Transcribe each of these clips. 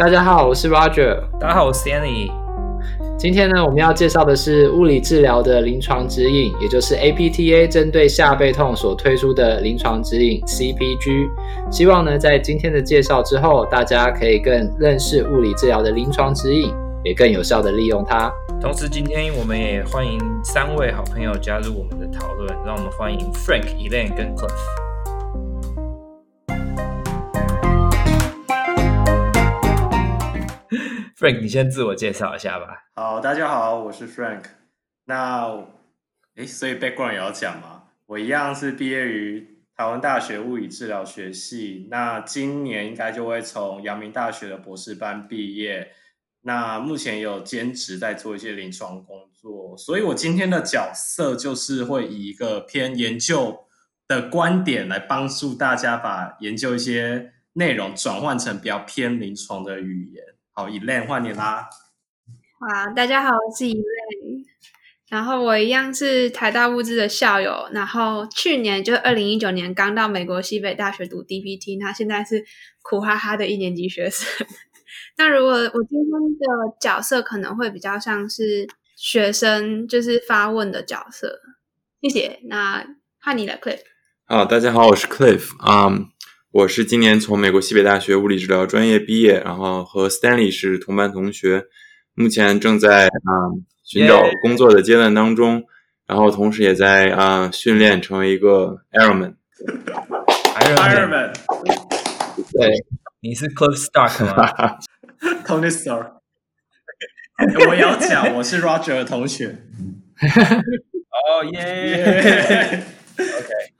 大家好，我是 Roger。大家好，我是 Stanley。今天呢，我们要介绍的是物理治疗的临床指引，也就是 APTA 针对下背痛所推出的临床指引 CPG。希望呢，在今天的介绍之后，大家可以更认识物理治疗的临床指引，也更有效地利用它。同时，今天我们也欢迎三位好朋友加入我们的讨论，让我们欢迎 Frank、Elaine 跟 Cliff。Frank，你先自我介绍一下吧。好，大家好，我是 Frank。那，诶，所以 background 也要讲吗？我一样是毕业于台湾大学物理治疗学系。那今年应该就会从阳明大学的博士班毕业。那目前有兼职在做一些临床工作，所以我今天的角色就是会以一个偏研究的观点来帮助大家把研究一些内容转换成比较偏临床的语言。好，Elaine 换你啦。好，大家好，我是 Elaine。然后我一样是台大物资的校友，然后去年就二零一九年刚到美国西北大学读 DPT，那现在是苦哈哈的一年级学生。那如果我今天的角色可能会比较像是学生，就是发问的角色。谢谢。那换你了，Cliff。好，大家好，我是 Cliff。Um, 我是今年从美国西北大学物理治疗专业毕业，然后和 Stanley 是同班同学，目前正在啊、嗯、寻找工作的阶段当中，然后同时也在啊、呃、训练成为一个 Ironman。Ironman，对，你是 Cliff Stark 吗？Tony Stark。我要讲，我是 Roger 的同学。哦耶！OK。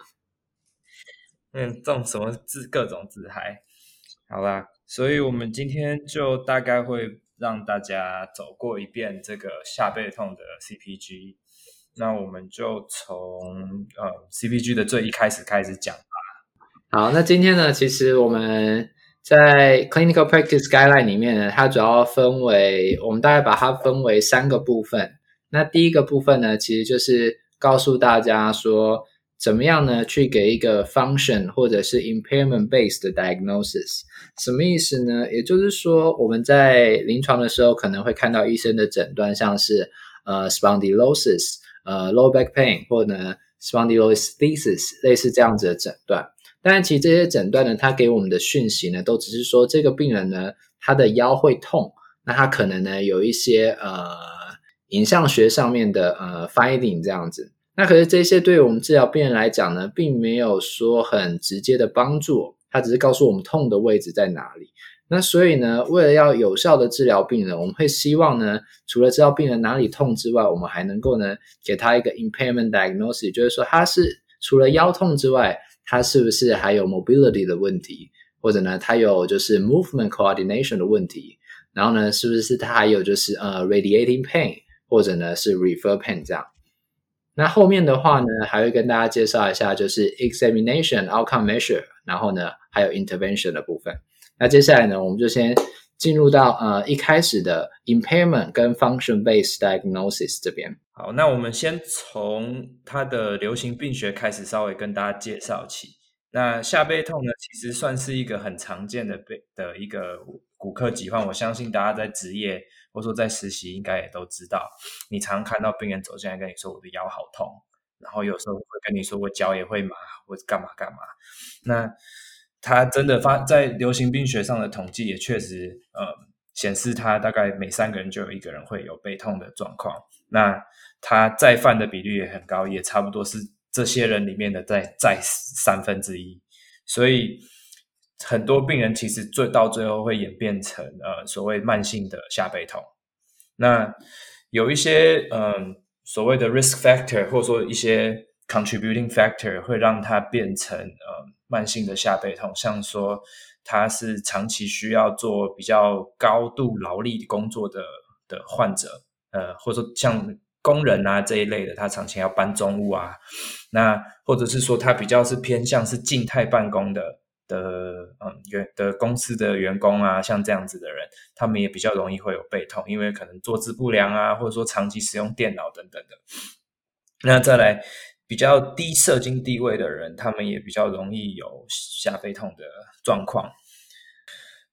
嗯，这种什么字，各种自嗨，好啦，所以我们今天就大概会让大家走过一遍这个下背痛的 CPG，那我们就从呃 CPG 的最一开始开始讲吧。好，那今天呢，其实我们在 Clinical Practice Guideline 里面呢，它主要分为，我们大概把它分为三个部分。那第一个部分呢，其实就是告诉大家说。怎么样呢？去给一个 function 或者是 impairment based 的 diagnosis，什么意思呢？也就是说，我们在临床的时候可能会看到医生的诊断，像是呃 spondylosis，呃 low back pain 或者呢 spondylolisthesis，类似这样子的诊断。当然，其实这些诊断呢，它给我们的讯息呢，都只是说这个病人呢，他的腰会痛，那他可能呢有一些呃影像学上面的呃 finding 这样子。那可是这些对于我们治疗病人来讲呢，并没有说很直接的帮助，它只是告诉我们痛的位置在哪里。那所以呢，为了要有效的治疗病人，我们会希望呢，除了知道病人哪里痛之外，我们还能够呢，给他一个 impairment diagnosis，就是说他是除了腰痛之外，他是不是还有 mobility 的问题，或者呢，他有就是 movement coordination 的问题，然后呢，是不是他还有就是呃 radiating pain，或者呢是 refer pain 这样。那后面的话呢，还会跟大家介绍一下，就是 examination outcome measure，然后呢，还有 intervention 的部分。那接下来呢，我们就先进入到呃一开始的 impairment 跟 function based diagnosis 这边。好，那我们先从它的流行病学开始，稍微跟大家介绍起。那下背痛呢，其实算是一个很常见的背的一个骨科疾患。我相信大家在职业或者说在实习，应该也都知道。你常看到病人走进来跟你说：“我的腰好痛。”然后有时候会跟你说：“我脚也会麻，或者干嘛干嘛。”那他真的发在流行病学上的统计也确实，呃，显示他大概每三个人就有一个人会有背痛的状况。那他再犯的比率也很高，也差不多是。这些人里面的再再三分之一，所以很多病人其实最到最后会演变成呃所谓慢性的下背痛。那有一些嗯、所谓的 risk factor 或者说一些 contributing factor 会让它变成呃慢性的下背痛，像说他是长期需要做比较高度劳力工作的的患者，呃或者说像。工人啊这一类的，他长期要搬重物啊，那或者是说他比较是偏向是静态办公的的嗯员的公司的员工啊，像这样子的人，他们也比较容易会有背痛，因为可能坐姿不良啊，或者说长期使用电脑等等的。那再来比较低社经地位的人，他们也比较容易有下背痛的状况。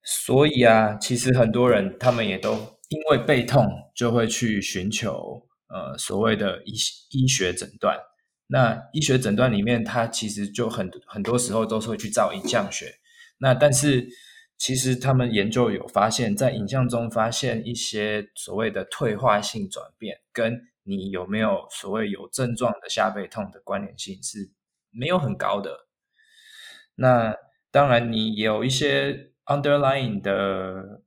所以啊，其实很多人他们也都因为背痛，就会去寻求呃所谓的医医学诊断。那医学诊断里面，它其实就很很多时候都是会去照影像学。那但是其实他们研究有发现，在影像中发现一些所谓的退化性转变，跟你有没有所谓有症状的下背痛的关联性是没有很高的。那当然，你有一些 underlying 的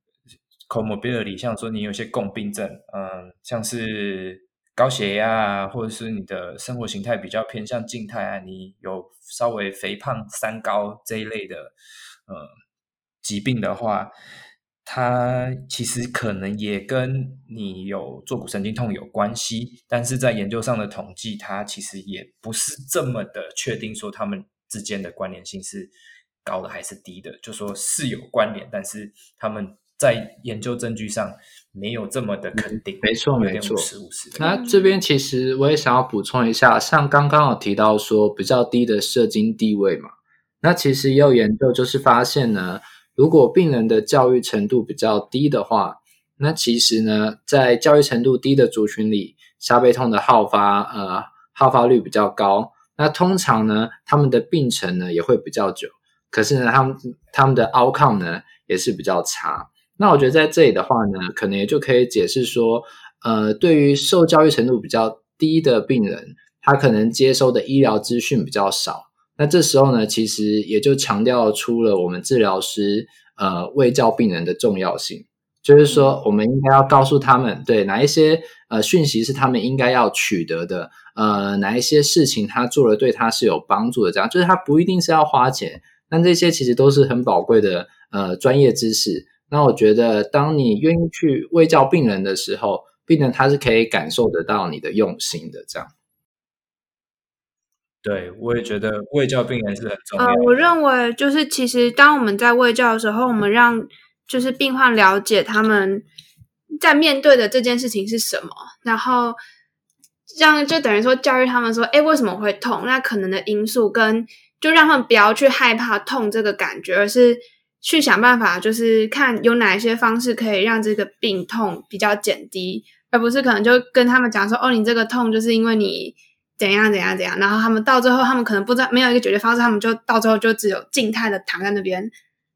comorbidity，像说你有些共病症，嗯，像是高血压啊，或者是你的生活形态比较偏向静态啊，你有稍微肥胖、三高这一类的，呃、疾病的话，它其实可能也跟你有坐骨神经痛有关系，但是在研究上的统计，它其实也不是这么的确定说他们之间的关联性是高的还是低的，就说是有关联，但是他们在研究证据上没有这么的肯定。没错，没错。那这边其实我也想要补充一下，像刚刚有提到说比较低的社经地位嘛，那其实也有研究就是发现呢，如果病人的教育程度比较低的话，那其实呢，在教育程度低的族群里，下背痛的好发呃好发率比较高。那通常呢，他们的病程呢也会比较久。可是呢，他们他们的 outcome 呢也是比较差。那我觉得在这里的话呢，可能也就可以解释说，呃，对于受教育程度比较低的病人，他可能接收的医疗资讯比较少。那这时候呢，其实也就强调出了我们治疗师呃卫教病人的重要性，就是说我们应该要告诉他们，对哪一些呃讯息是他们应该要取得的，呃，哪一些事情他做了对他是有帮助的，这样就是他不一定是要花钱。但这些其实都是很宝贵的呃专业知识。那我觉得，当你愿意去卫教病人的时候，病人他是可以感受得到你的用心的。这样，对，我也觉得卫教病人是很重要的。呃，我认为就是其实当我们在卫教的时候，我们让就是病患了解他们在面对的这件事情是什么，然后这样就等于说教育他们说，哎，为什么会痛？那可能的因素跟。就让他们不要去害怕痛这个感觉，而是去想办法，就是看有哪一些方式可以让这个病痛比较减低，而不是可能就跟他们讲说，哦，你这个痛就是因为你怎样怎样怎样，然后他们到最后他们可能不知道没有一个解决方式，他们就到最后就只有静态的躺在那边，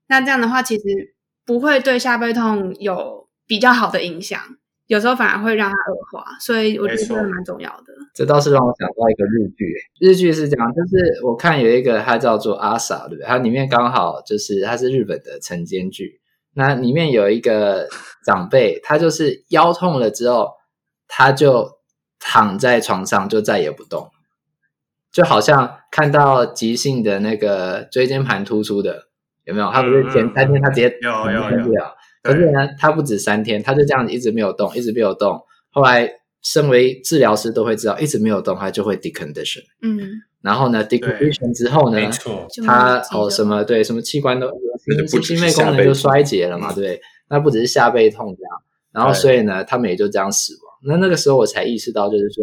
那这样的话其实不会对下背痛有比较好的影响。有时候反而会让它恶化，所以我觉得这个蛮重要的。这倒是让我想到一个日剧，日剧是这样，就是我看有一个它叫做阿 sa，对不对？它里面刚好就是它是日本的晨间剧，那里面有一个长辈，他就是腰痛了之后，他就躺在床上就再也不动，就好像看到急性的那个椎间盘突出的，有没有？他不是前三天他直接有有有。可是呢，他不止三天，他就这样子一直没有动，一直没有动。后来，身为治疗师都会知道，一直没有动，他就会 decondition。嗯，然后呢，decondition 之后呢，他哦什么对什么器官都心心肺功能就衰竭了嘛，对，那不只是下背痛这样，然后所以呢，他们也就这样死亡。那那个时候我才意识到，就是说，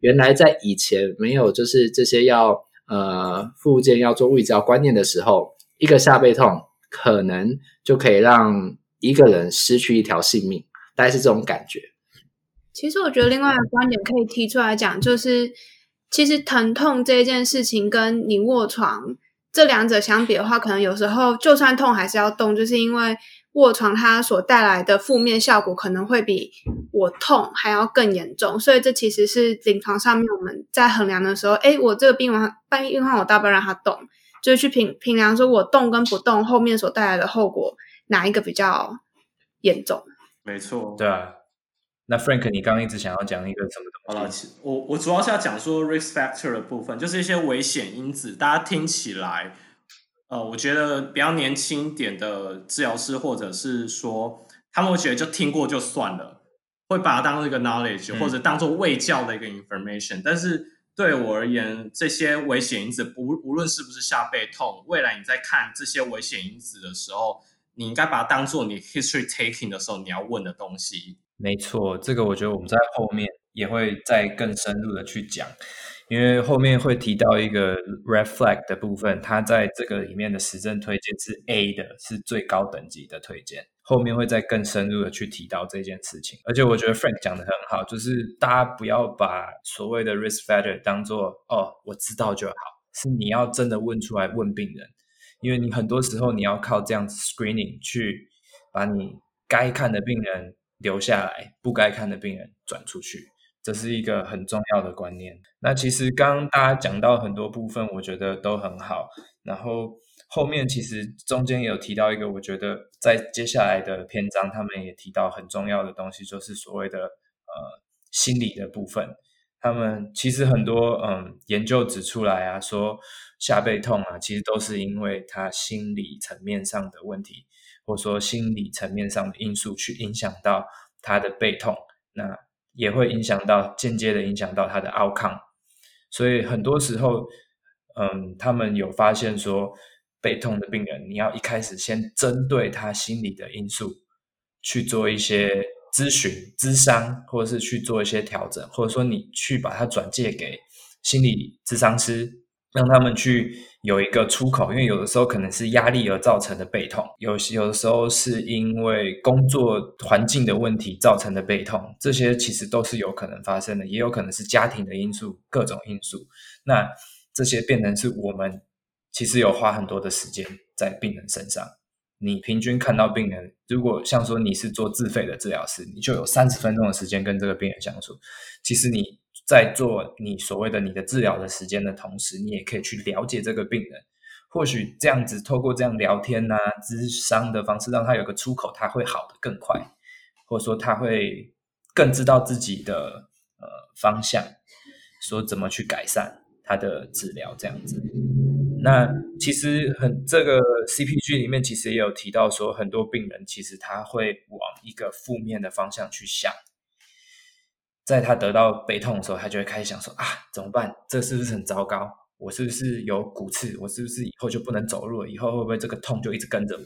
原来在以前没有就是这些要呃附件要做物理治疗观念的时候，一个下背痛可能就可以让。一个人失去一条性命，大概是这种感觉。其实我觉得另外一个观点可以提出来讲，就是其实疼痛这件事情跟你卧床这两者相比的话，可能有时候就算痛还是要动，就是因为卧床它所带来的负面效果可能会比我痛还要更严重。所以这其实是临床上面我们在衡量的时候，诶，我这个病患半夜病患，我大不了让他动，就是去评评量说我动跟不动后面所带来的后果。哪一个比较严重？没错，对啊。那 Frank，你刚刚一直想要讲一个什么东西？好了，我我主要是要讲说 risk factor 的部分，就是一些危险因子。大家听起来，呃，我觉得比较年轻点的治疗师，或者是说他们会觉得就听过就算了，会把它当做一个 knowledge，或者当做未教的一个 information，嗯。但是对我而言，这些危险因子，不无论是不是下背痛，未来你在看这些危险因子的时候。你应该把它当做你 history taking 的时候你要问的东西。没错，这个我觉得我们在后面也会再更深入的去讲，因为后面会提到一个 red flag 的部分，它在这个里面的实证推荐是 A 的，是最高等级的推荐。后面会再更深入的去提到这件事情。而且我觉得 Frank 讲的很好，就是大家不要把所谓的 risk factor 当做哦，我知道就好，是你要真的问出来问病人，因为你很多时候你要靠这样子 screening 去把你该看的病人留下来，不该看的病人转出去。这是一个很重要的观念。那其实刚刚大家讲到很多部分，我觉得都很好。然后后面其实中间有提到一个，我觉得在接下来的篇章，他们也提到很重要的东西，就是所谓的呃心理的部分。他们其实很多嗯研究指出来啊，说下背痛啊，其实都是因为他心理层面上的问题，或者说心理层面上的因素去影响到他的背痛。那也会影响到，间接的影响到他的奥康所以很多时候，嗯，他们有发现说，背痛的病人，你要一开始先针对他心理的因素去做一些咨询、咨商，或者是去做一些调整，或者说你去把它转介给心理咨商师。让他们去有一个出口，因为有的时候可能是压力而造成的背痛，有有的时候是因为工作环境的问题造成的背痛，这些其实都是有可能发生的，也有可能是家庭的因素，各种因素。那这些变成是我们其实有花很多的时间在病人身上。你平均看到病人，如果像说你是做自费的治疗师，你就有三十分钟的时间跟这个病人相处，其实你。在做你所谓的你的治疗的时间的同时，你也可以去了解这个病人。或许这样子，透过这样聊天呐、啊、咨商的方式，让他有个出口，他会好得更快，或者说他会更知道自己的呃方向，说怎么去改善他的治疗这样子。那其实很这个 CPG 里面其实也有提到说，很多病人其实他会往一个负面的方向去想。在他得到悲痛的时候，他就会开始想说：啊，怎么办？这是不是很糟糕？我是不是有骨刺？我是不是以后就不能走路了？以后会不会这个痛就一直跟着我？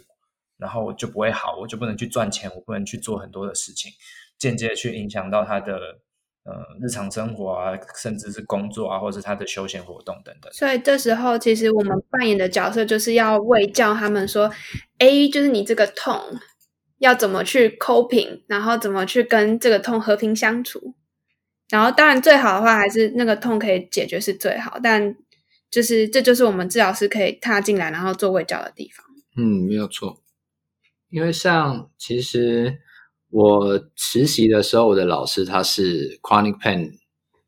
然后我就不会好，我就不能去赚钱，我不能去做很多的事情，间接去影响到他的呃日常生活啊，甚至是工作啊，或者是他的休闲活动等等。所以这时候，其实我们扮演的角色就是要为教他们说：A 就是你这个痛要怎么去 coping，然后怎么去跟这个痛和平相处。然后，当然最好的话还是那个痛可以解决是最好，但就是这就是我们治疗师可以踏进来然后做卫教的地方。嗯，没有错。因为像其实我实习的时候，我的老师他是 Chronic Pain，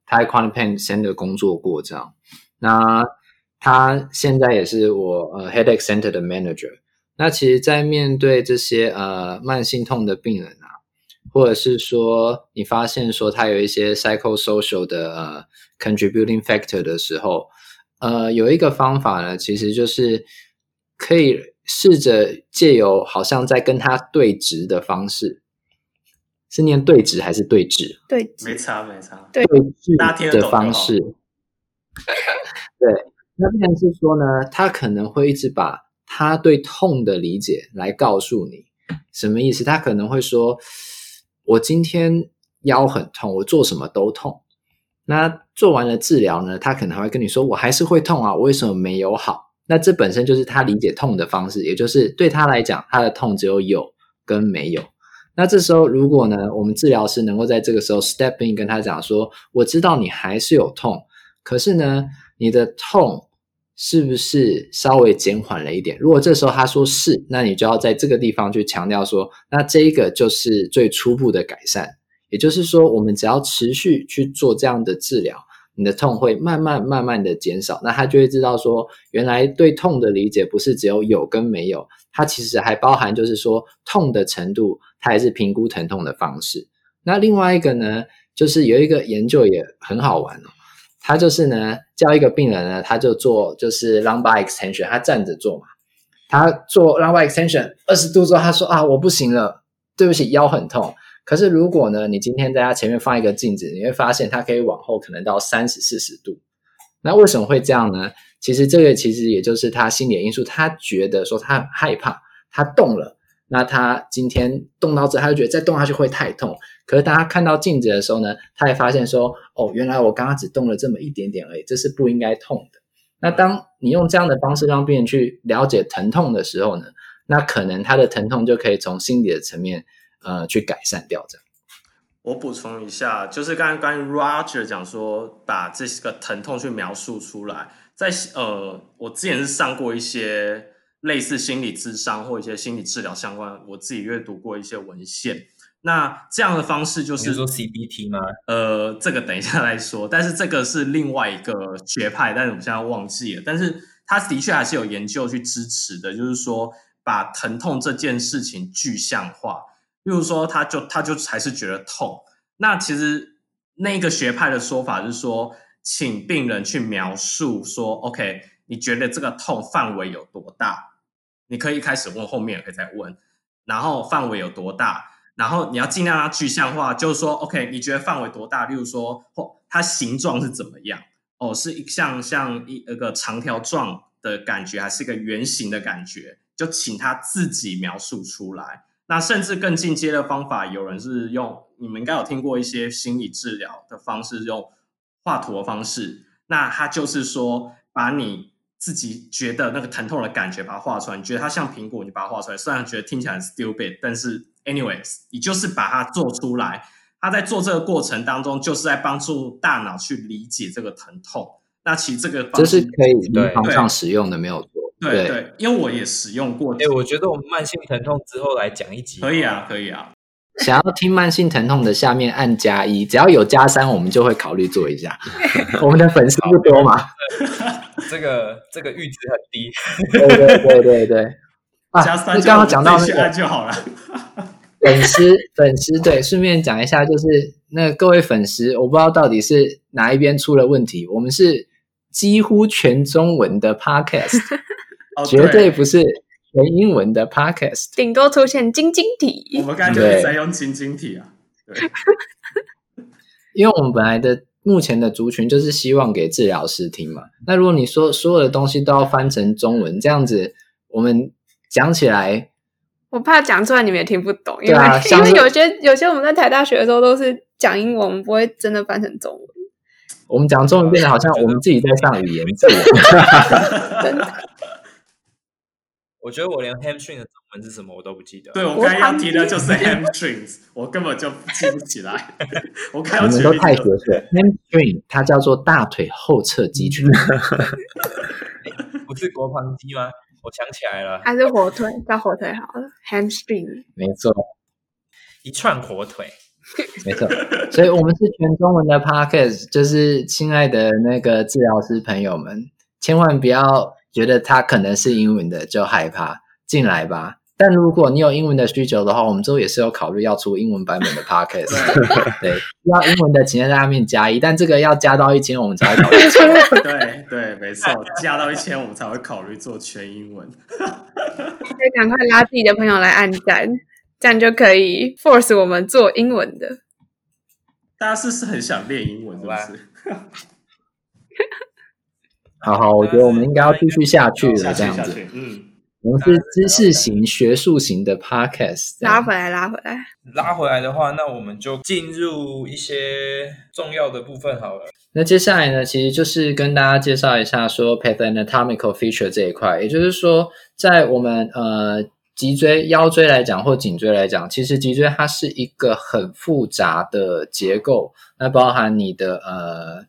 他在 Chronic Pain Center 工作过，这样。那他现在也是我呃 Headache Center 的 Manager。那其实，在面对这些呃慢性痛的病人啊。或者是说，你发现说他有一些 psychosocial 的呃 contributing factor 的时候，呃，有一个方法呢，其实就是可以试着借由好像在跟他对峙的方式，是念对峙还是对峙？对峙，没差没差，对峙的方式。对，那变成是说呢，他可能会一直把他对痛的理解来告诉你，什么意思？他可能会说。我今天腰很痛，我做什么都痛。那做完了治疗呢，他可能还会跟你说，我还是会痛啊，我为什么没有好？那这本身就是他理解痛的方式，也就是对他来讲，他的痛只有有跟没有。那这时候，如果呢，我们治疗师能够在这个时候 step in 跟他讲说，我知道你还是有痛，可是呢，你的痛。是不是稍微减缓了一点？如果这时候他说是，那你就要在这个地方去强调说，那这一个就是最初步的改善。也就是说，我们只要持续去做这样的治疗，你的痛会慢慢慢慢的减少。那他就会知道说，原来对痛的理解不是只有有跟没有，它其实还包含就是说痛的程度，它还是评估疼痛的方式。那另外一个呢，就是有一个研究也很好玩哦。他就是呢，叫一个病人呢，他就做就是 lumbar extension，他站着做嘛。他做 lumbar extension 二十度之后，他说啊，我不行了，对不起，腰很痛。可是如果呢，你今天在他前面放一个镜子，你会发现他可以往后可能到三十四十度。那为什么会这样呢？其实这个其实也就是他心理的因素，他觉得说他很害怕，他动了，那他今天动到这，他就觉得再动下去会太痛。可是当他看到镜子的时候呢，他也发现说，哦，原来我刚刚只动了这么一点点而已，这是不应该痛的。那当你用这样的方式让病人去了解疼痛的时候呢，那可能他的疼痛就可以从心理的层面，呃，去改善掉。这样。我补充一下，就是刚刚关于 Roger 讲说，把这个疼痛去描述出来，在呃，我之前是上过一些。类似心理咨商或一些心理治疗相关，我自己阅读过一些文献。那这样的方式就是说 CBT 吗？呃，这个等一下来说。但是这个是另外一个学派，但是我们现在忘记了。但是他的确还是有研究去支持的，就是说把疼痛这件事情具象化。例如说，他就他就还是觉得痛。那其实那个学派的说法是说，请病人去描述说，OK，你觉得这个痛范围有多大？你可以一开始问，后面也可以再问，然后范围有多大？然后你要尽量让它具象化，就是说，OK，你觉得范围多大？例如说，哦，它形状是怎么样？哦，是一像像一一个长条状的感觉，还是一个圆形的感觉？就请他自己描述出来。那甚至更进阶的方法，有人是用，你们应该有听过一些心理治疗的方式，用画图的方式。那他就是说，把你。自己觉得那个疼痛的感觉，把它画出来。你觉得它像苹果，你把它画出来。虽然觉得听起来很 stupid，但是 anyways，你就是把它做出来。他在做这个过程当中，就是在帮助大脑去理解这个疼痛。那其实这个这是可以临床上使用的，没有错。对对，对，因为我也使用过。哎，我觉得我们慢性疼痛之后来讲一集，可以啊，可以啊。想要听慢性疼痛的，下面按加一，只要有加三，我们就会考虑做一下。我们的粉丝不多嘛？这个这个阈值很低。对对对对对。加三，刚刚讲到那个就好了。粉丝粉丝，对，顺便讲一下，就是那各位粉丝，我不知道到底是哪一边出了问题。我们是几乎全中文的 podcast，绝对。不是。全英文的 podcast，顶多出现晶晶体。我们刚才就是在用晶晶体啊，对，因为我们本来的目前的族群就是希望给治疗师听嘛。那如果你说所有的东西都要翻成中文，这样子我们讲起来，我怕讲出来你们也听不懂。因为、啊、因为有些有些我们在台大学的时候都是讲英文，我们不会真的翻成中文。我们讲中文变得好像我们自己在上语言课。真的。我觉得我连 hamstring 的中文是什么我都不记得。对，我刚才要提的就是 hamstrings，我根本就记不起来。我看要你们都太学术。hamstring 它叫做大腿后侧肌群，不是国防肌吗？我想起来了，还是火腿，叫火腿好了。hamstring 没错，一串火腿，没错。所以我们是全中文的 podcast，就是亲爱的那个治疗师朋友们，千万不要。觉得他可能是英文的就害怕进来吧，但如果你有英文的需求的话，我们之后也是有考虑要出英文版本的 podcast。对，要英文的请在下面加一，但这个要加到一千我们才会考虑。对对，没错，加到一千我们才会考虑做全英文。可以赶快拉自己的朋友来按赞，这样就可以 force 我们做英文的。大家是不是很想练英文？是不是？好好，我觉得我们应该要继续下去了，这样子。嗯，我们是知识型、学术型的 podcast。拉回来，拉回来，拉回来的话，那我们就进入一些重要的部分好了。那接下来呢，其实就是跟大家介绍一下说 pathanatomical feature 这一块，也就是说，在我们呃脊椎、腰椎来讲，或颈椎来讲，其实脊椎它是一个很复杂的结构，那包含你的呃。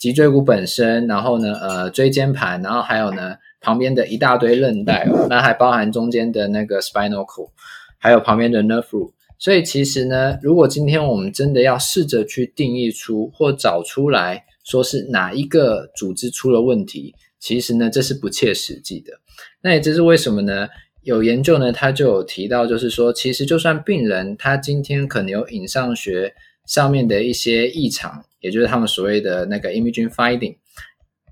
脊椎骨本身，然后呢，呃，椎间盘，然后还有呢，旁边的一大堆韧带哦，那还包含中间的那个 spinal cord，还有旁边的 nerve root。所以其实呢，如果今天我们真的要试着去定义出或找出来说是哪一个组织出了问题，其实呢，这是不切实际的。那也就是为什么呢？有研究呢，他就有提到，就是说，其实就算病人他今天可能有影像学上面的一些异常。也就是他们所谓的那个 imaging finding，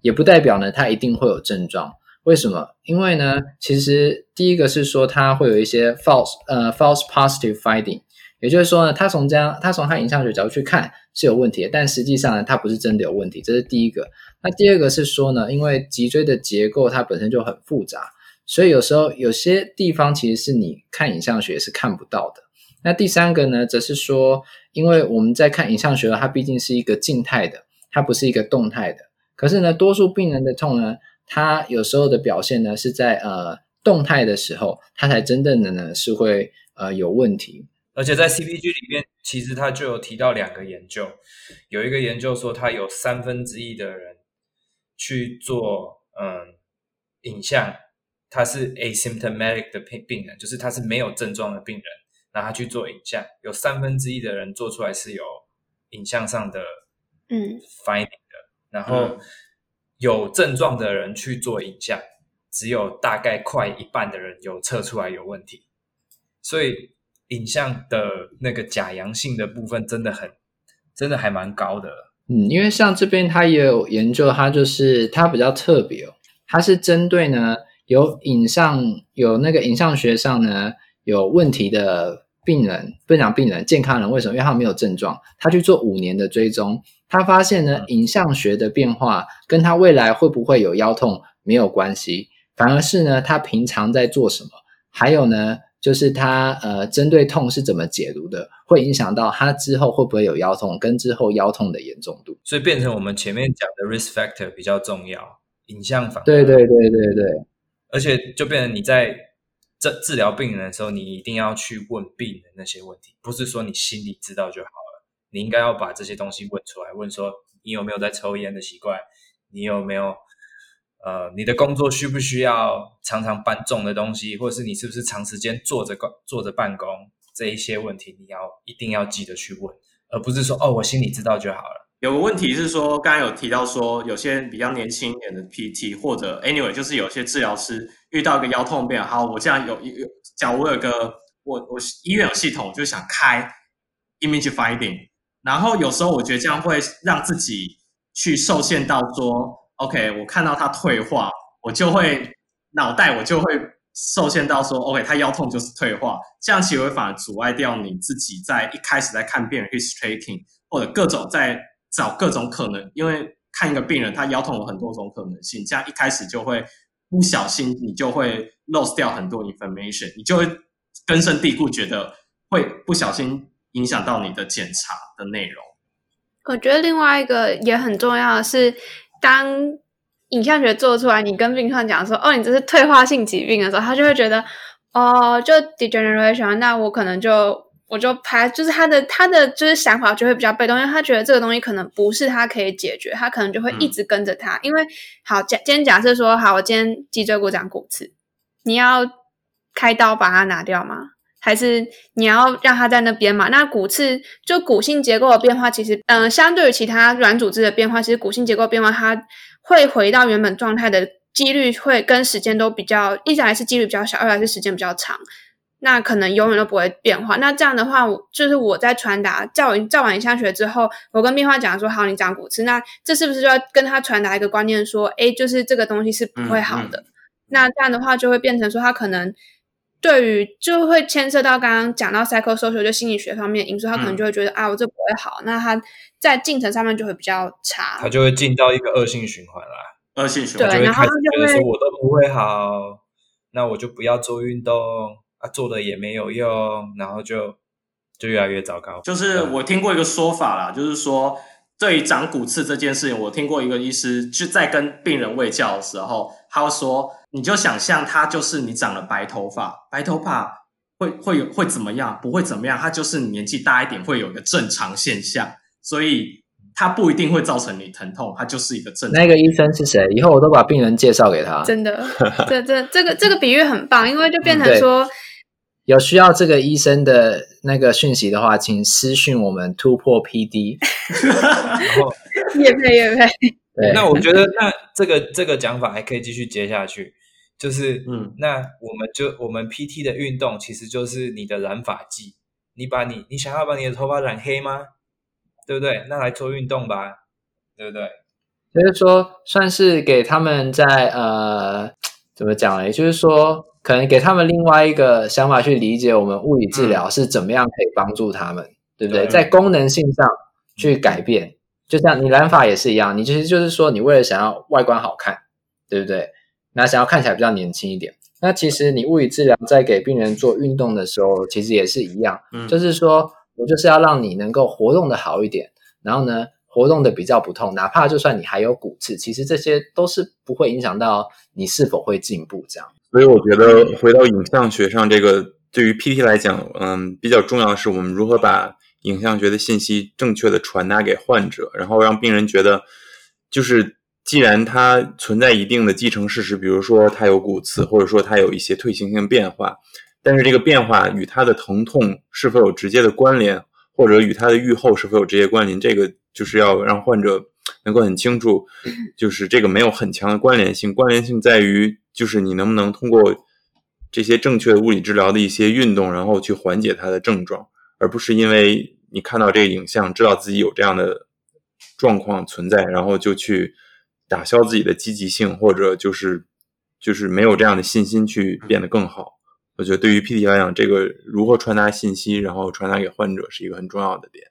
也不代表呢，它一定会有症状。为什么？因为呢，其实第一个是说它会有一些 false 呃 false positive finding，也就是说呢，他从这样，他从他影像学角度去看是有问题的，但实际上呢，它不是真的有问题。这是第一个。那第二个是说呢，因为脊椎的结构它本身就很复杂，所以有时候有些地方其实是你看影像学是看不到的。那第三个呢，则是说，因为我们在看影像学，它毕竟是一个静态的，它不是一个动态的。可是呢，多数病人的痛呢，它有时候的表现呢，是在呃动态的时候，它才真正的呢是会呃有问题。而且在 CPG 里面，其实他就有提到两个研究，有一个研究说，他有三分之一的人去做嗯影像，他是 asymptomatic 的病病人，就是他是没有症状的病人。让他去做影像，有三分之一的人做出来是有影像上的嗯 finding 的，嗯、然后有症状的人去做影像，只有大概快一半的人有测出来有问题，所以影像的那个假阳性的部分真的很，真的还蛮高的。嗯，因为像这边他也有研究，他就是他比较特别哦，他是针对呢有影像有那个影像学上呢有问题的。病人不讲病人，健康人为什么？因为他没有症状，他去做五年的追踪，他发现呢，影像学的变化跟他未来会不会有腰痛没有关系，反而是呢，他平常在做什么，还有呢，就是他呃针对痛是怎么解读的，会影响到他之后会不会有腰痛，跟之后腰痛的严重度，所以变成我们前面讲的 risk factor 比较重要，影像反对对对对对，而且就变成你在。这治疗病人的时候，你一定要去问病人那些问题，不是说你心里知道就好了。你应该要把这些东西问出来，问说你有没有在抽烟的习惯，你有没有呃，你的工作需不需要常常搬重的东西，或者是你是不是长时间坐着工坐着办公，这一些问题你要一定要记得去问，而不是说哦，我心里知道就好了。有个问题是说，刚才有提到说，有些比较年轻一点的 PT 或者 anyway，就是有些治疗师遇到一个腰痛病，好，我这样有有，假如我有个我我医院有系统，我就想开 image finding，然后有时候我觉得这样会让自己去受限到说，OK，我看到他退化，我就会脑袋我就会受限到说，OK，他腰痛就是退化，这样其实会反而阻碍掉你自己在一开始在看病人 history taking 或者各种在。找各种可能，因为看一个病人，他腰痛有很多种可能性，这样一开始就会不小心，你就会 lose 掉很多 information，你就会根深蒂固觉得会不小心影响到你的检查的内容。我觉得另外一个也很重要的是，当影像学做出来，你跟病患讲说，哦，你这是退化性疾病的时候，他就会觉得，哦，就 degeneration，那我可能就。我就拍，就是他的他的就是想法就会比较被动，因为他觉得这个东西可能不是他可以解决，他可能就会一直跟着他。嗯、因为好，假今天假设说好，我今天脊椎骨长骨刺，你要开刀把它拿掉吗？还是你要让它在那边嘛？那骨刺就骨性结构的变化，其实嗯、呃，相对于其他软组织的变化，其实骨性结构变化它会回到原本状态的几率会跟时间都比较，一来是几率比较小，二来是时间比较长。那可能永远都不会变化。那这样的话，我就是我在传达照照完影像学之后，我跟病患讲说：“好，你讲骨刺，那这是不是就要跟他传达一个观念，说，哎，就是这个东西是不会好的。嗯嗯”那这样的话，就会变成说，他可能对于就会牵涉到刚刚讲到 psychosocial 就心理学方面的因素，他可能就会觉得、嗯、啊，我这不会好。那他在进程上面就会比较差，他就会进到一个恶性循环啦。恶性循环，对，然后就会觉得说我都不会好，那我就不要做运动。啊，做的也没有用，然后就就越来越糟糕。就是我听过一个说法啦，就是说对于长骨刺这件事情，我听过一个医师就在跟病人喂教的时候，他会说，你就想象他就是你长了白头发，白头发会会有会怎么样？不会怎么样，他就是你年纪大一点会有一个正常现象，所以他不一定会造成你疼痛，他就是一个正常。那个医生是谁？以后我都把病人介绍给他。真的，这这这个这个比喻很棒，因为就变成说。嗯有需要这个医生的那个讯息的话，请私讯我们突破 PD。然后也配也配。对，那我觉得那这个这个讲法还可以继续接下去，就是嗯，那我们就我们 PT 的运动其实就是你的染发剂，你把你你想要把你的头发染黑吗？对不对？那来做运动吧，对不对？就是说，算是给他们在呃，怎么讲呢？也就是说。可能给他们另外一个想法去理解我们物理治疗是怎么样可以帮助他们，嗯、对不对？在功能性上去改变，嗯、就像你染发也是一样，你其实就是说你为了想要外观好看，对不对？那想要看起来比较年轻一点，那其实你物理治疗在给病人做运动的时候，其实也是一样，嗯，就是说我就是要让你能够活动的好一点，然后呢，活动的比较不痛，哪怕就算你还有骨刺，其实这些都是不会影响到你是否会进步这样。所以我觉得回到影像学上，这个对于 PT 来讲，嗯，比较重要的是我们如何把影像学的信息正确的传达给患者，然后让病人觉得就是。既然它存在一定的既成事实，比如说它有骨刺，或者说它有一些退行性变化，但是这个变化与它的疼痛是否有直接的关联，或者与它的预后是否有直接关联，这个就是要让患者能够很清楚，就是这个没有很强的关联性。关联性在于，就是你能不能通过这些正确的物理治疗的一些运动，然后去缓解他的症状，而不是因为你看到这个影像，知道自己有这样的状况存在，然后就去。打消自己的积极性，或者就是就是没有这样的信心去变得更好。我觉得对于 PT 来讲，这个如何传达信息，然后传达给患者是一个很重要的点。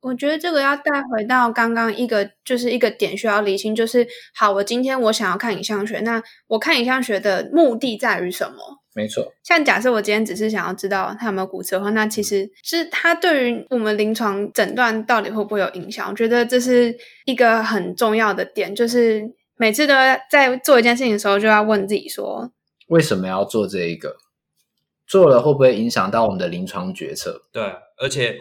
我觉得这个要带回到刚刚一个就是一个点需要理清，就是好，我今天我想要看影像学，那我看影像学的目的在于什么？没错，像假设我今天只是想要知道他有没有骨折的话，那其实是他对于我们临床诊断到底会不会有影响？我觉得这是一个很重要的点，就是每次都在做一件事情的时候，就要问自己说：为什么要做这一个？做了会不会影响到我们的临床决策？对，而且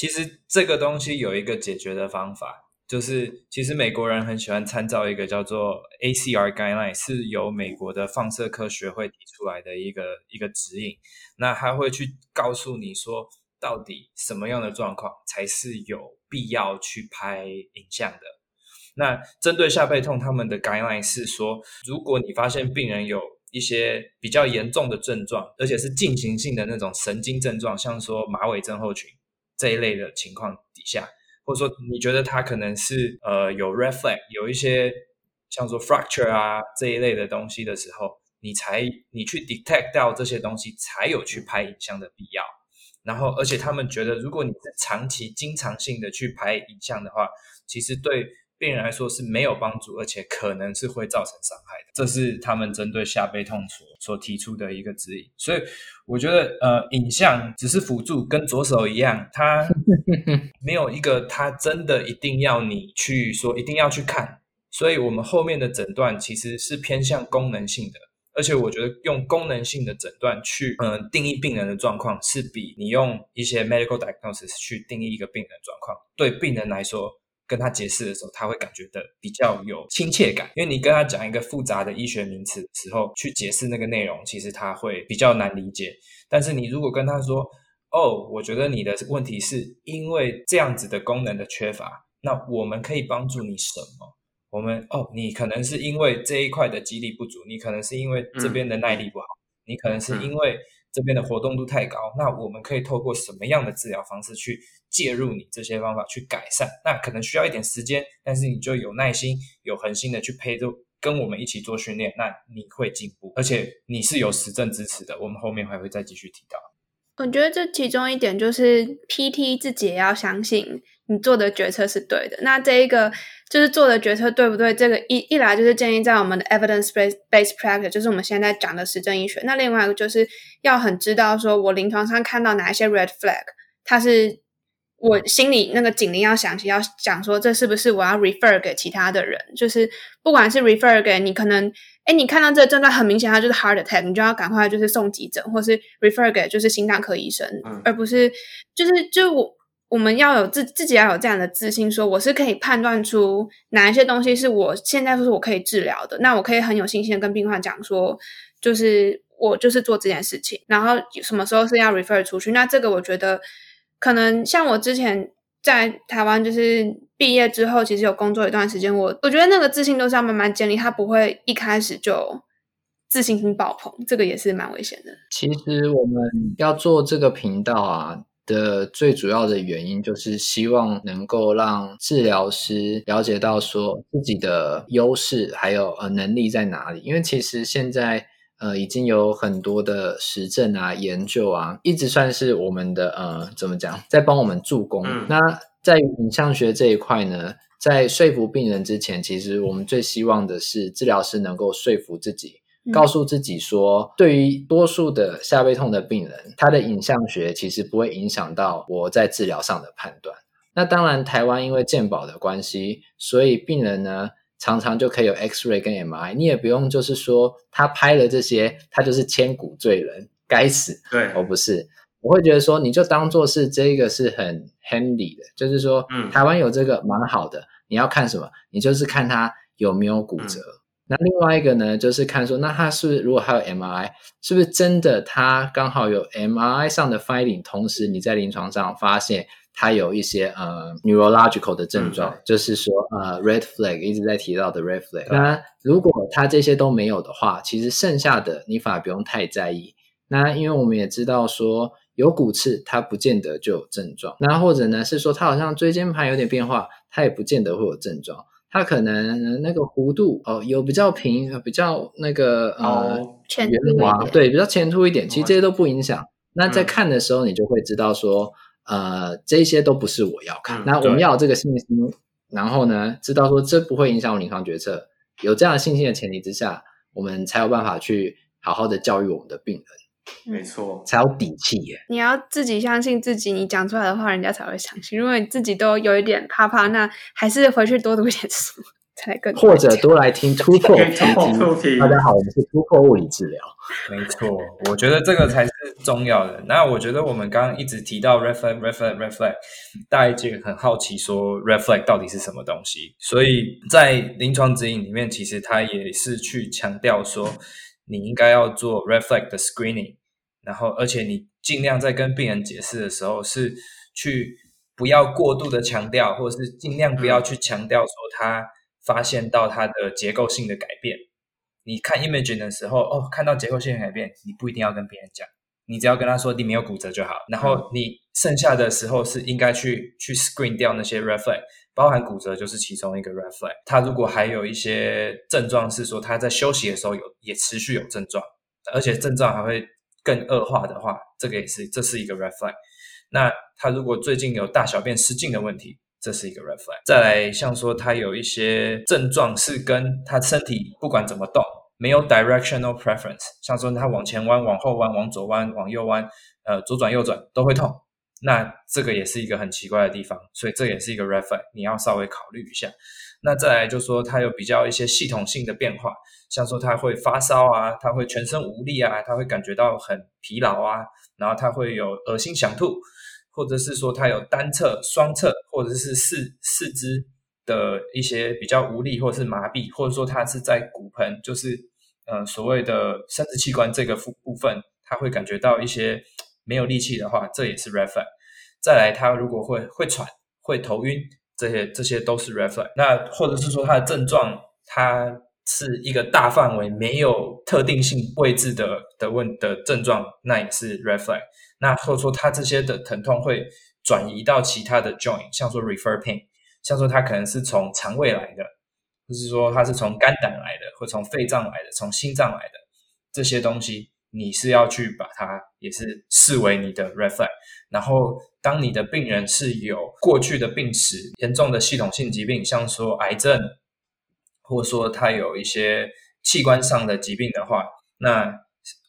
其实这个东西有一个解决的方法。就是，其实美国人很喜欢参照一个叫做 ACR guideline，是由美国的放射科学会提出来的一个一个指引。那他会去告诉你说，到底什么样的状况才是有必要去拍影像的。那针对下背痛，他们的 guideline 是说，如果你发现病人有一些比较严重的症状，而且是进行性的那种神经症状，像说马尾症候群这一类的情况底下。或者说，你觉得它可能是呃有 reflect 有一些像说 fracture 啊这一类的东西的时候，你才你去 detect 到这些东西，才有去拍影像的必要。然后，而且他们觉得，如果你是长期、经常性的去拍影像的话，其实对。病人来说是没有帮助，而且可能是会造成伤害的。这是他们针对下背痛所所提出的一个指引。所以我觉得，呃，影像只是辅助，跟左手一样，它 没有一个，它真的一定要你去说，一定要去看。所以我们后面的诊断其实是偏向功能性的，而且我觉得用功能性的诊断去，嗯、呃，定义病人的状况，是比你用一些 medical diagnosis 去定义一个病人的状况，对病人来说。跟他解释的时候，他会感觉的比较有亲切感，因为你跟他讲一个复杂的医学名词的时候，去解释那个内容，其实他会比较难理解。但是你如果跟他说：“哦，我觉得你的问题是因为这样子的功能的缺乏，那我们可以帮助你什么？我们哦，你可能是因为这一块的肌力不足，你可能是因为这边的耐力不好，嗯、你可能是因为。”这边的活动度太高，那我们可以透过什么样的治疗方式去介入你这些方法去改善？那可能需要一点时间，但是你就有耐心、有恒心的去陪着跟我们一起做训练，那你会进步，而且你是有实证支持的。我们后面还会再继续提到。我觉得这其中一点就是 PT 自己也要相信你做的决策是对的。那这一个。就是做的决策对不对？这个一一来就是建立在我们的 evidence based practice，就是我们现在讲的实证医学。那另外一个就是要很知道说，我临床上看到哪一些 red flag，它是我心里那个警铃要响起，要讲说这是不是我要 refer 给其他的人？就是不管是 refer 给你，可能哎，你看到这个症状很明显，它就是 heart attack，你就要赶快就是送急诊，或是 refer 给就是心脏科医生，嗯、而不是就是就我。我们要有自自己要有这样的自信，说我是可以判断出哪一些东西是我现在说是我可以治疗的，那我可以很有信心的跟病患讲说，就是我就是做这件事情，然后什么时候是要 refer 出去。那这个我觉得可能像我之前在台湾，就是毕业之后，其实有工作一段时间，我我觉得那个自信都是要慢慢建立，他不会一开始就自信心爆棚，这个也是蛮危险的。其实我们要做这个频道啊。的最主要的原因就是希望能够让治疗师了解到说自己的优势还有呃能力在哪里，因为其实现在呃已经有很多的实证啊研究啊，一直算是我们的呃怎么讲，在帮我们助攻。嗯、那在影像学这一块呢，在说服病人之前，其实我们最希望的是治疗师能够说服自己，告诉自己说，对于多数的下背痛的病人，他的影像学其实不会影响到我在治疗上的判断。那当然，台湾因为健保的关系，所以病人呢常常就可以有 X-ray 跟 MRI，你也不用就是说他拍了这些，他就是千古罪人，该死。对，我不是，我会觉得说，你就当做是这个是很 handy 的，就是说，嗯，台湾有这个蛮好的。你要看什么？你就是看他有没有骨折。嗯那另外一个呢，就是看说，那他是不是如果还有 MRI，是不是真的他刚好有 MRI 上的 finding，同时你在临床上发现他有一些呃 neurological 的症状，嗯、就是说呃 red flag 一直在提到的 red flag。那如果他这些都没有的话，其实剩下的你反而不用太在意。那因为我们也知道说有骨刺，它不见得就有症状。那或者呢是说他好像椎间盘有点变化，它也不见得会有症状。它可能那个弧度哦，有比较平，比较那个呃圆滑，对，比较前凸一点。其实这些都不影响。那在看的时候，你就会知道说，呃，这些都不是我要看。那我们要有这个信心，然后呢，知道说这不会影响我临床决策。有这样的信心的前提之下，我们才有办法去好好的教育我们的病人。没错，才有底气耶。你要自己相信自己，你讲出来的话，人家才会相信。如果你自己都有一点怕怕，那还是回去多读一点书才更。或者多来听突破听听。大家好，我们是突破物理治疗。没错，我觉得这个才是重要的。那我觉得我们刚刚一直提到 flag red flag，大家就很好奇说 flag 到底是什么东西。所以在临床指引里面，其实它也是去强调说，你应该要做 flag 的 screening。然后，而且你尽量在跟病人解释的时候，是去不要过度的强调，或者是尽量不要去强调说他发现到他的结构性的改变。你看 imaging 的时候，哦，看到结构性的改变，你不一定要跟别人讲，你只要跟他说你没有骨折就好。然后你剩下的时候是应该去去 screen 掉那些 red flag，包含骨折就是其中一个 red flag。他如果还有一些症状是说他在休息的时候有也持续有症状，而且症状还会。更恶化的话，这个也是，这是一个 red flag。那他如果最近有大小便失禁的问题，这是一个 red flag。再来，像说他有一些症状是跟他身体不管怎么动，没有 directional preference，像说他往前弯、往后弯、往左弯、往右弯，呃，左转右转都会痛，那这个也是一个很奇怪的地方，所以这也是一个 red flag，你要稍微考虑一下。那再来就说他有比较一些系统性的变化。像说他会发烧啊，他会全身无力啊，他会感觉到很疲劳啊，然后他会有恶心想吐，或者是说他有单侧、双侧或者是四四肢的一些比较无力或者是麻痹，或者说他是在骨盆，就是呃所谓的生殖器官这个部部分，他会感觉到一些没有力气的话，这也是 refer。再来，他如果会会喘、会头晕，这些这些都是 reflex。那或者是说它的症状，它。是一个大范围没有特定性位置的的问的症状，那也是 reflex。那或者说它这些的疼痛会转移到其他的 joint，像说 refer pain，像说它可能是从肠胃来的，或是说它是从肝胆来的，或从肺脏来的，从心脏来的这些东西，你是要去把它也是视为你的 reflex。然后当你的病人是有过去的病史，严重的系统性疾病，像说癌症。或者说他有一些器官上的疾病的话，那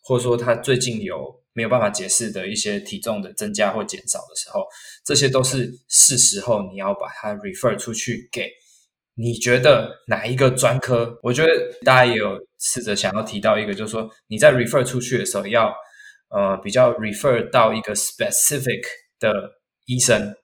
或者说他最近有没有办法解释的一些体重的增加或减少的时候，这些都是是时候你要把它 refer 出去给你觉得哪一个专科？我觉得大家也有试着想要提到一个，就是说你在 refer 出去的时候要呃比较 refer 到一个 specific 的医生。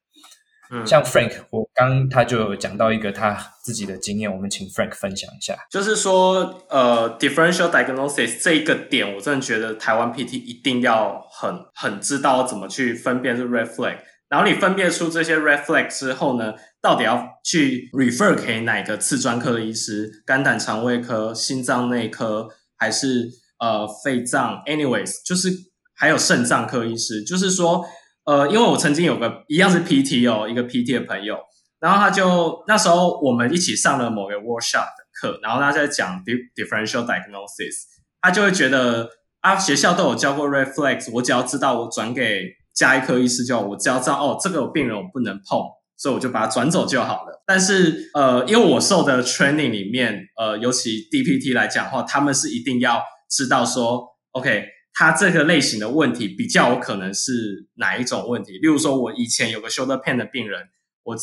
嗯，像 Frank，我刚他就有讲到一个他自己的经验，我们请 Frank 分享一下。就是说，呃，differential diagnosis 这一个点，我真的觉得台湾 PT 一定要很很知道怎么去分辨这 red flag。然后你分辨出这些 red flag 之后呢，到底要去 refer 给哪个次专科的医师？肝胆肠胃科、心脏内科，还是呃肺脏？Anyways，就是还有肾脏科医师，就是说。呃，因为我曾经有个一样是 PT 哦，一个 PT 的朋友，然后他就那时候我们一起上了某个 workshop 的课，然后他在讲 differential diagnosis，他就会觉得啊，学校都有教过 reflex，我只要知道我转给加医科医师就好，我只要知道哦，这个病人我不能碰，所以我就把它转走就好了。但是呃，因为我受的 training 里面，呃，尤其 DPT 来讲的话，他们是一定要知道说，OK，他这个类型的问题比较有可能是哪一种问题。例如说，我以前有个 shoulder pain 的病人，我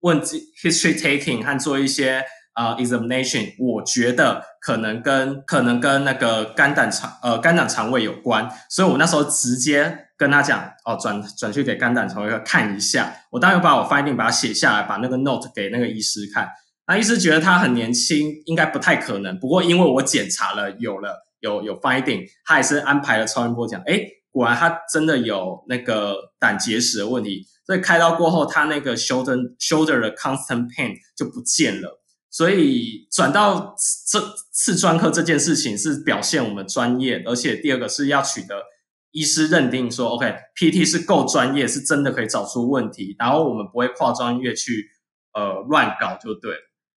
问 history taking 和做一些呃 examination，我觉得可能跟可能跟那个肝胆肠呃肝胆肠胃有关，所以我那时候直接跟他讲，哦，转转去给肝胆肠胃科看一下。我当然把我 finding 把它写下来，把那个 note 给那个医师看。那医师觉得他很年轻，应该不太可能。不过因为我检查了，有了有有 finding，他还是安排了超音波讲，诶，果然他真的有那个胆结石的问题。所以开刀过后，他那个 shoulder shoulder 的 constant pain 就不见了。所以转到这次专科这件事情是表现我们专业，而且第二个是要取得医师认定说，OK，PT 是够专业，是真的可以找出问题，然后我们不会跨专业去呃乱搞就对。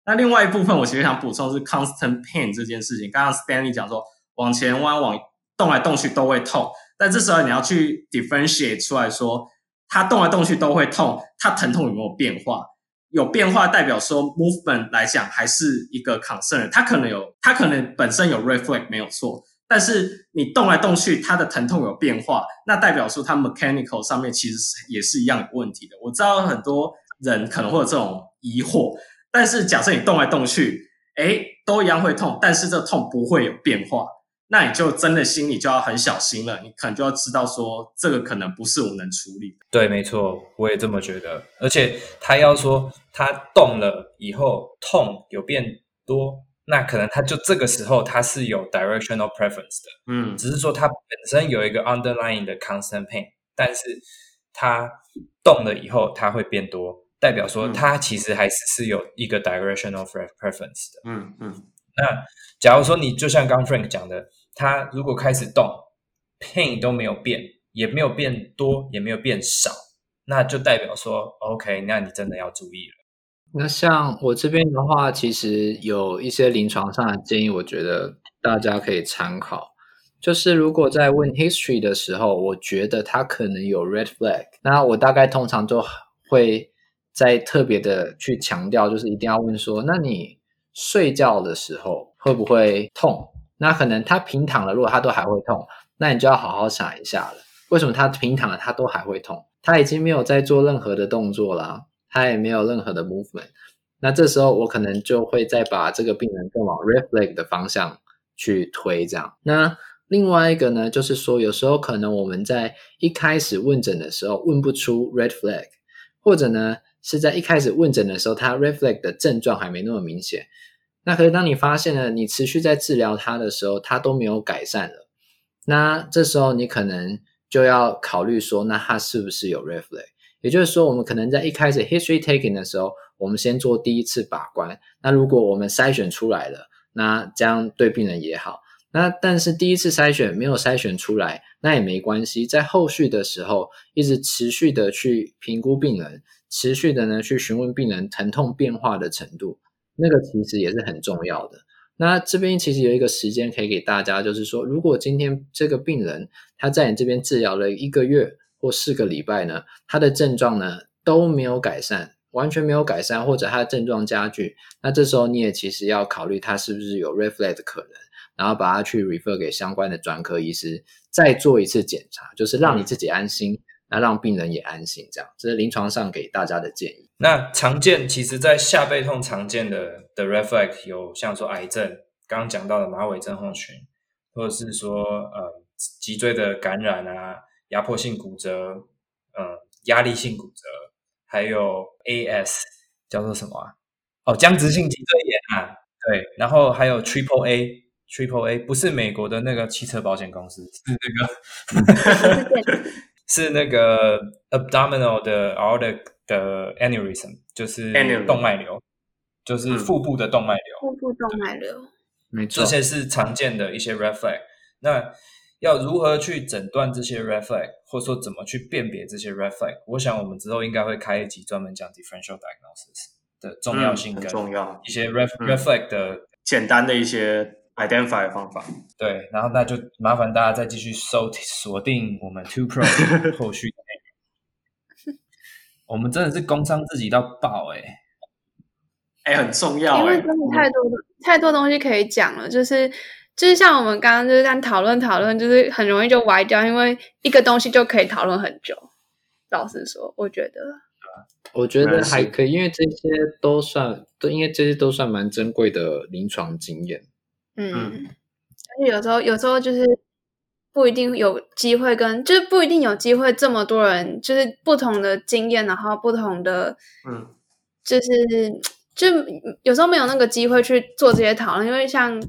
那另外一部分，我其实想补充是 constant pain 这件事情。刚刚 Stanley 讲说，往前弯、往动来动去都会痛，但这时候你要去 differentiate 出来说，它动来动去都会痛，它疼痛有没有变化？有变化代表说 movement 来讲还是一个 concern，它可能有，它可能本身有 reflex 没有错，但是你动来动去，它的疼痛有变化，那代表说它 mechanical 上面其实也是一样有问题的。我知道很多人可能会有这种疑惑。但是假设你动来动去，诶，都一样会痛，但是这痛不会有变化，那你就真的心里就要很小心了。你可能就要知道说，这个可能不是我能处理的。对，没错，我也这么觉得。而且他要说他动了以后痛有变多，那可能他就这个时候他是有 directional preference 的，嗯，只是说他本身有一个 underlying 的 constant pain，但是他动了以后他会变多。代表说，他其实还是是有一个 directional preference 的。嗯嗯。那假如说你就像刚 Frank 讲的，他如果开始动，pain 都没有变，也没有变多，也没有变少，那就代表说，OK，那你真的要注意了。那像我这边的话，其实有一些临床上的建议，我觉得大家可以参考。就是如果在问 history 的时候，我觉得他可能有 red flag，那我大概通常就会。再特别的去强调，就是一定要问说，那你睡觉的时候会不会痛？那可能他平躺了，如果他都还会痛，那你就要好好想一下了。为什么他平躺了，他都还会痛？他已经没有在做任何的动作了，他也没有任何的 movement。那这时候我可能就会再把这个病人更往 red flag 的方向去推，这样。那另外一个呢，就是说有时候可能我们在一开始问诊的时候问不出 red flag，或者呢，是在一开始问诊的时候，他 red flag 的症状还没那么明显。那可是当你发现了，你持续在治疗他的时候，他都没有改善了。那这时候你可能就要考虑说，那他是不是有 red flag？也就是说，我们可能在一开始 history taking 的时候，我们先做第一次把关。那如果我们筛选出来了，那这样对病人也好。那但是第一次筛选没有筛选出来，那也没关系，在后续的时候一直持续的去评估病人。持续的呢，去询问病人疼痛变化的程度，那个其实也是很重要的。那这边其实有一个时间可以给大家，就是说，如果今天这个病人他在你这边治疗了一个月或四个礼拜呢，他的症状呢都没有改善，完全没有改善，或者他的症状加剧，那这时候你也其实要考虑他是不是有 red flag 的可能，然后把他去 refer 给相关的专科医师，再做一次检查，就是让你自己安心。那让病人也安心，这样，这是临床上给大家的建议。那常见，其实，在下背痛常见的的 red flag 有像说癌症，刚刚讲到的马尾症候群，或者是说呃脊椎的感染啊，压迫性骨折，呃压力性骨折，还有 AS 叫做什么啊？哦，僵直性脊椎炎啊，对，然后还有 Triple A，Triple A 不是美国的那个汽车保险公司，是那个。是那个 abdominal 的 aortic 的 aneurysm，就是动脉瘤，就是腹部的动脉瘤。腹部动脉瘤，没错。这些是常见的一些 red flag。那要如何去诊断这些 red flag，或者说怎么去辨别这些 red flag？我想我们之后应该会开一集专门讲 differential diagnosis 的重要性跟重要一些 red red flag 的简单的一些。identify 的方法，对，然后那就麻烦大家再继续收锁定我们 Two Pro 后续。我们真的是工伤自己到爆哎、欸，哎、欸，很重要、欸，因为真的太多、嗯、太多东西可以讲了。就是就是像我们刚刚就是这样讨论讨论，就是很容易就歪掉，因为一个东西就可以讨论很久。老实说，我觉得，我觉得还可以，因为这些都算，都因为这些都算蛮珍贵的临床经验。嗯，而且有时候有时候就是不一定有机会跟，就是不一定有机会这么多人，就是不同的经验，然后不同的，嗯，就是就有时候没有那个机会去做这些讨论，因为像。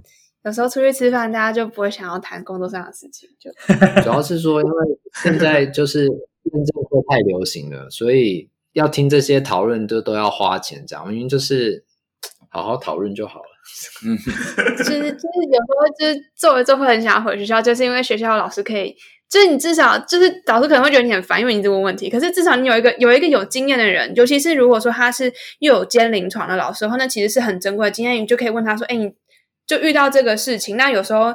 有时候出去吃饭，大家就不会想要谈工作上的事情。就 主要是说，因为现在就是认证会太流行了，所以要听这些讨论就都要花钱。这样因为就是好好讨论就好了。嗯，其 实就是有时候就是做了做会很想要回学校，就是因为学校老师可以，就是你至少就是老师可能会觉得你很烦，因为你这个问题。可是至少你有一个有一个有经验的人，尤其是如果说他是又有兼临床的老师的话，那其实是很珍贵的经验。你就可以问他说：“哎，你。”就遇到这个事情，那有时候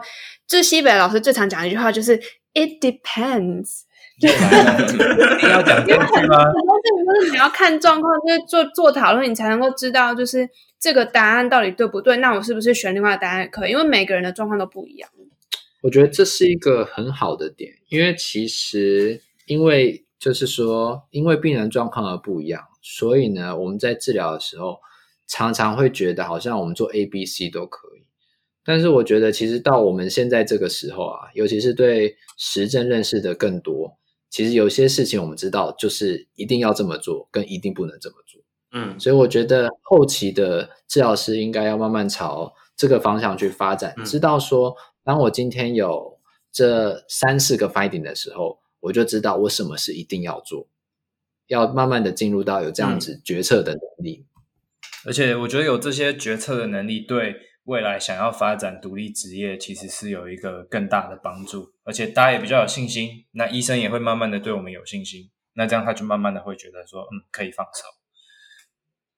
就西北老师最常讲的一句话就是 “It depends”，就你 要讲这句吗？很多事情都是你要看状况，就是做做讨论，你才能够知道，就是这个答案到底对不对？那我是不是选另外的答案可以？因为每个人的状况都不一样。我觉得这是一个很好的点，因为其实因为就是说，因为病人状况而不一样，所以呢，我们在治疗的时候常常会觉得好像我们做 A、B、C 都可以。但是我觉得，其实到我们现在这个时候啊，尤其是对实证认识的更多，其实有些事情我们知道，就是一定要这么做，跟一定不能这么做。嗯，所以我觉得后期的治疗师应该要慢慢朝这个方向去发展，嗯、知道说，当我今天有这三四个 finding 的时候，我就知道我什么是一定要做，要慢慢的进入到有这样子决策的能力。嗯、而且我觉得有这些决策的能力，对。未来想要发展独立职业，其实是有一个更大的帮助，而且大家也比较有信心。那医生也会慢慢的对我们有信心，那这样他就慢慢的会觉得说，嗯，可以放手。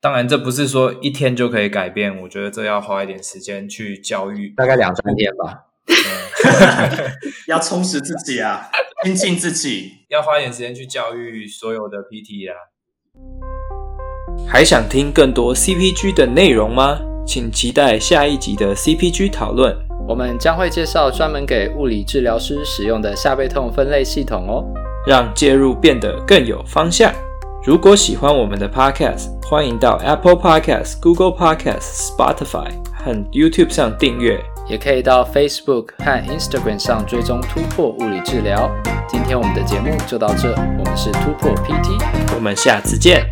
当然，这不是说一天就可以改变，我觉得这要花一点时间去教育，大概两三天吧。要充实自己啊，精进自己，要花一点时间去教育所有的 PT 啊。还想听更多 CPG 的内容吗？请期待下一集的 CPG 讨论，我们将会介绍专门给物理治疗师使用的下背痛分类系统哦，让介入变得更有方向。如果喜欢我们的 Podcast，欢迎到 Apple Podcast、Google Podcast、Spotify 和 YouTube 上订阅，也可以到 Facebook 和 Instagram 上追踪突破物理治疗。今天我们的节目就到这，我们是突破 PT，我们下次见。